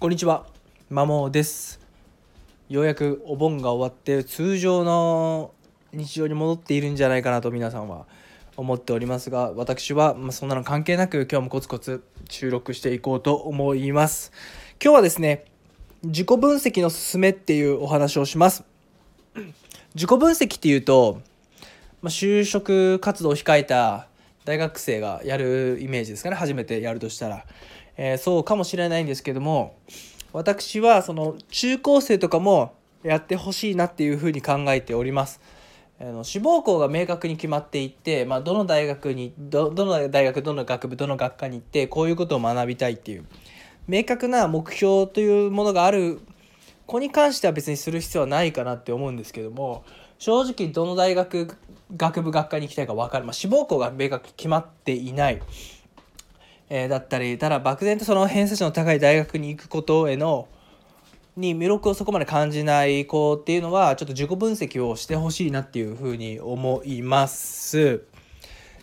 こんにちは、マモです。ようやくお盆が終わって通常の日常に戻っているんじゃないかなと皆さんは思っておりますが、私はまそんなの関係なく今日もコツコツ収録していこうと思います。今日はですね、自己分析のすすめっていうお話をします。自己分析っていうと、ま、就職活動を控えた大学生がやるイメージですかね初めてやるとしたら、えーそうかもしれないんですけども私はその中高生とかもやってほしいなっていうふうに考えております。あの志望校が明確に決まっていって、まあ、どの大学にどの大学どの学部どの学科に行ってこういうことを学びたいっていう明確な目標というものがある子に関しては別にする必要はないかなって思うんですけども正直どの大学学部学科に行きたいか分かる、まあ、志望校が明確に決まっていない、えーだったりただ漠然とその偏差値の高い大学に行くことへのに魅力をそこまで感じない子っていうのはちょっと自己分析をしてほしいなっていうふうに思います。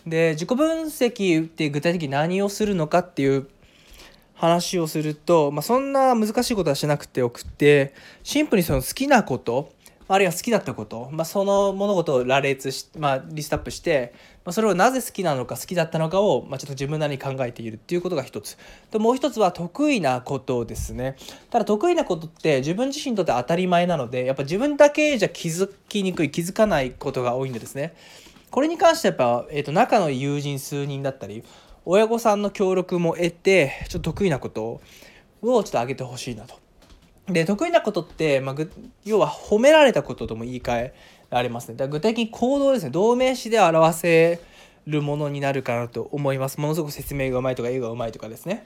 で自己分析って具体的に何をするのかっていう話をすると、まあ、そんな難しいことはしなくてよくてシンプルにその好きなことあるいは好きだったこと、まあ、その物事を羅列し、まあ、リストアップして、まあ、それをなぜ好きなのか好きだったのかを、まあ、ちょっと自分なりに考えているっていうことが一つ。でもう一つは得意なことですね。ただ得意なことって自分自身にとって当たり前なのでやっぱ自分だけじゃ気づきにくい気づかないことが多いんでですね。これに関してはやっぱ、えー、と仲の友人数人だったり親御さんの協力も得てちょっと得意なことをちょっと上げてほしいなと。で得意なことって、まあ、要は褒められたこととも言い換えられますね。だから具体的に行動ですね同名詞で表せるものになるかなと思います。ものすごく説明がうまいとか絵がうまいとかですね。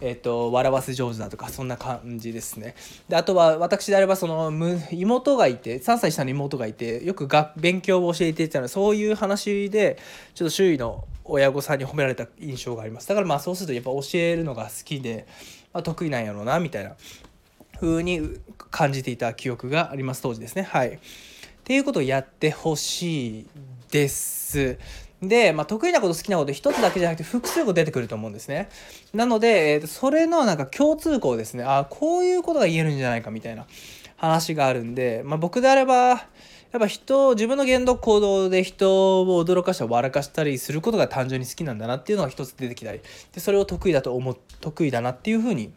えっと笑わせ上手だとかそんな感じですね。であとは私であればその妹がいて3歳下の妹がいてよくが勉強を教えていたのでそういう話でちょっと周囲の親御さんに褒められた印象がありますだからまあそうするとやっぱ教えるのが好きで、まあ、得意なんやろうなみたいな風に感じていた記憶があります当時ですねはい。っていうことをやってほしいです。で、まあ、得意なこと好きなこと一つだけじゃなくて複数個出てくると思うんですね。なので、えーそれのなんか共通項ですねあこういうことが言えるんじゃないかみたいな話があるんで、まあ、僕であればやっぱ人自分の言動行動で人を驚かしたり笑かしたりすることが単純に好きなんだなっていうのが一つ出てきたりでそれを得意だと思う得意だなっていうふうに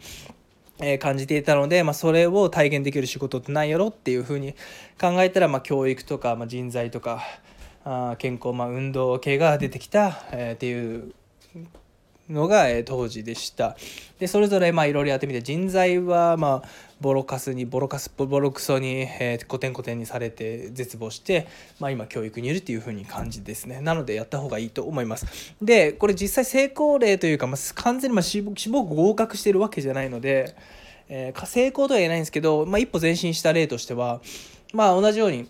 えー感じていたので、まあ、それを体現できる仕事って何やろっていうふうに考えたら、まあ、教育とか、まあ、人材とかあ健康、まあ、運動系が出てきた、えーっていうのが、え当時でした。でそれぞれまあいろいろやってみて人材はまあボロカスにボロカスボロクソに、えー、コテンコテンにされて絶望して、まあ、今教育にいるっていう風に感じですね。なのでやった方がいいと思います。でこれ実際成功例というか、まあ、完全にまあ志望合格してるわけじゃないので、えー成功とは言えないんですけど、まあ、一歩前進した例としてはまあ同じように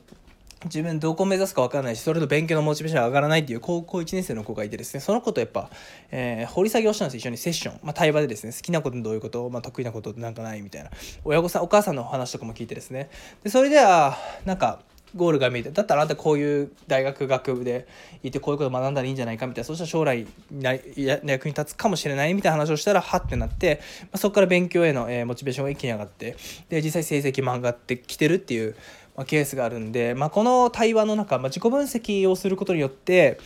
自分どこを目指すか分からないしそれと勉強のモチベーションが上がらないっていう高校1年生の子がいてですねその子とやっぱ、えー掘り下げをしたんですよ一緒にセッション、まあ、対話でですね好きなことどういうこと、まあ、得意なことなんかないみたいな。親御さんお母さんの話とかも聞いてですね。でそれではなんかゴールが見えてだったらあなたこういう大学学部でいてこういうこと学んだらいいんじゃないかみたいなそしたら将来役に立つかもしれないみたいな話をしたらはってなって、まあ、そこから勉強への、えーモチベーションが一気に上がってで実際成績も上がってきてるっていう、まあ、ケースがあるんで、まあ、この対話の中、まあ、自己分析をすることによって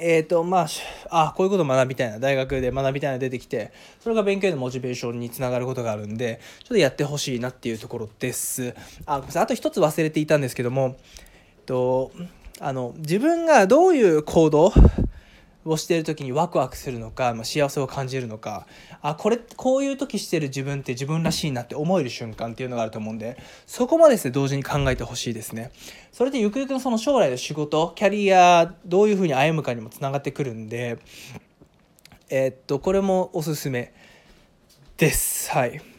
えーとまああこういうこと学びたいな大学で学びたいな出てきてそれが勉強へのモチベーションにつながることがあるんでちょっとやってほしいなっていうところです。あごめんなさい。あと一つ忘れていたんですけども、えっと、あの自分がどういう行動をしている時にワクワクするのか、まあ、幸せを感じるのか。あこれこういう時してる自分って自分らしいなって思える瞬間っていうのがあると思うんでそこもですね同時に考えてほしいですね。それでゆくゆくのその将来の仕事キャリアどういうふうに歩むかにもつながってくるんでえーっとこれもおすすめです。はい。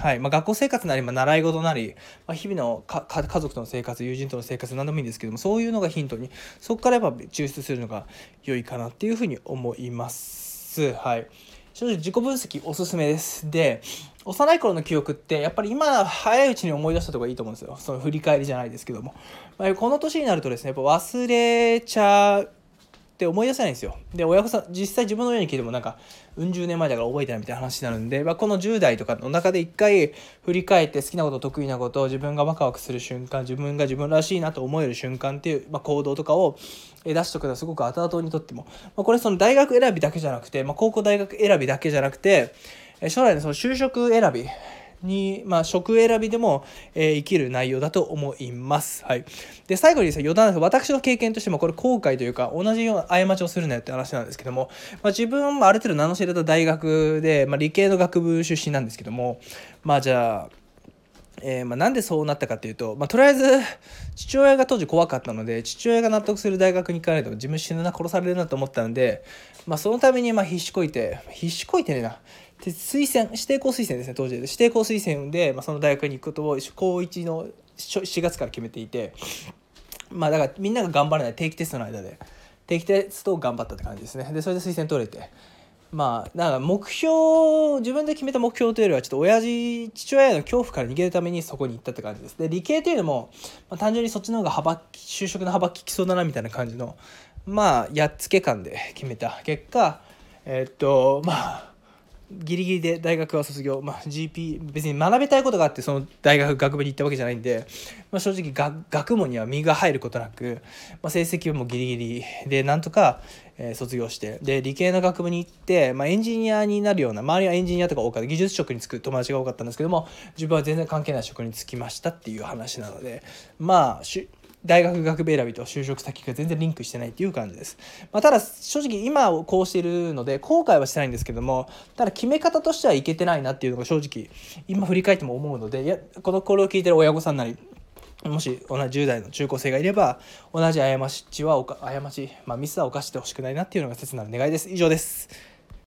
はいまあ、学校生活なり、まあ、習い事なり、まあ、日々の家族との生活友人との生活何でもいいんですけどもそういうのがヒントにそこからやっぱ抽出するのが良いかなっていうふうに思います。はい正直自己分析おすすめです。で幼い頃の記憶ってやっぱり今早いうちに思い出した方がいいと思うんですよその振り返りじゃないですけども、まあ、この年になるとですねやっぱ忘れちゃうって思い出せないんですよ。で親御さん実際自分の親に聞いてもなんかうん十年前だから覚えてないみたいな話になるんで、まあ、この10代とかの中で一回振り返って好きなこと得意なこと自分がワクワクする瞬間自分が自分らしいなと思える瞬間っていう、まあ、行動とかを出しとくのはすごく後々にとっても、まあ、これその大学選びだけじゃなくて、まあ、高校大学選びだけじゃなくて将来のその就職選びに、まあ、職選びでも、えー、生きる内容だと思います。はい。で、最後にですね、余談です私の経験としても、これ後悔というか、同じような過ちをするなよって話なんですけども、まあ、自分もある程度名の知れた大学で、まあ、理系の学部出身なんですけども、まあ、じゃあ、えー、まあ、なんでそうなったかというと、まあ、とりあえず父親が当時怖かったので父親が納得する大学に行かないと自分死ぬな殺されるなと思ったので、まあ、そのためにま必死こいて必死こいてねなで推薦指定校推薦ですね当時で。指定校推薦で、まあ、その大学に行くことを高1の4月から決めていてまあだからみんなが頑張らない定期テストの間で。定期テストを頑張ったって感じですね。でそれで推薦取れて。まあだから目標自分で決めた目標というよりはちょっと親父父親への恐怖から逃げるためにそこに行ったって感じです。で理系というのも、まあ、単純にそっちの方が幅就職の幅利きそうだなみたいな感じのまあやっつけ感で決めた結果えー、っとまあギリギリで大学は卒業、まあ、GP 別に学びたいことがあってその大学学部に行ったわけじゃないんで、まあ、正直学問には身が入ることなく、まあ、成績もギリギリでなんとか、えー、卒業してで理系の学部に行って、まあ、エンジニアになるような周りはエンジニアとか多かった技術職に就く友達が多かったんですけども自分は全然関係ない職に就きましたっていう話なのでまあ大学学部選びと就職先が全然リンクしてないっていう感じです。まあ、ただ正直今こうしてるので後悔はしてないんですけどもただ決め方としてはいけてないなっていうのが正直今振り返っても思うのでいやこのこれを聞いてる親御さんなりもし同じ10代の中高生がいれば同じ過ちは過ち、まあ、ミスは犯してほしくないなっていうのが切なる願いです。以上です。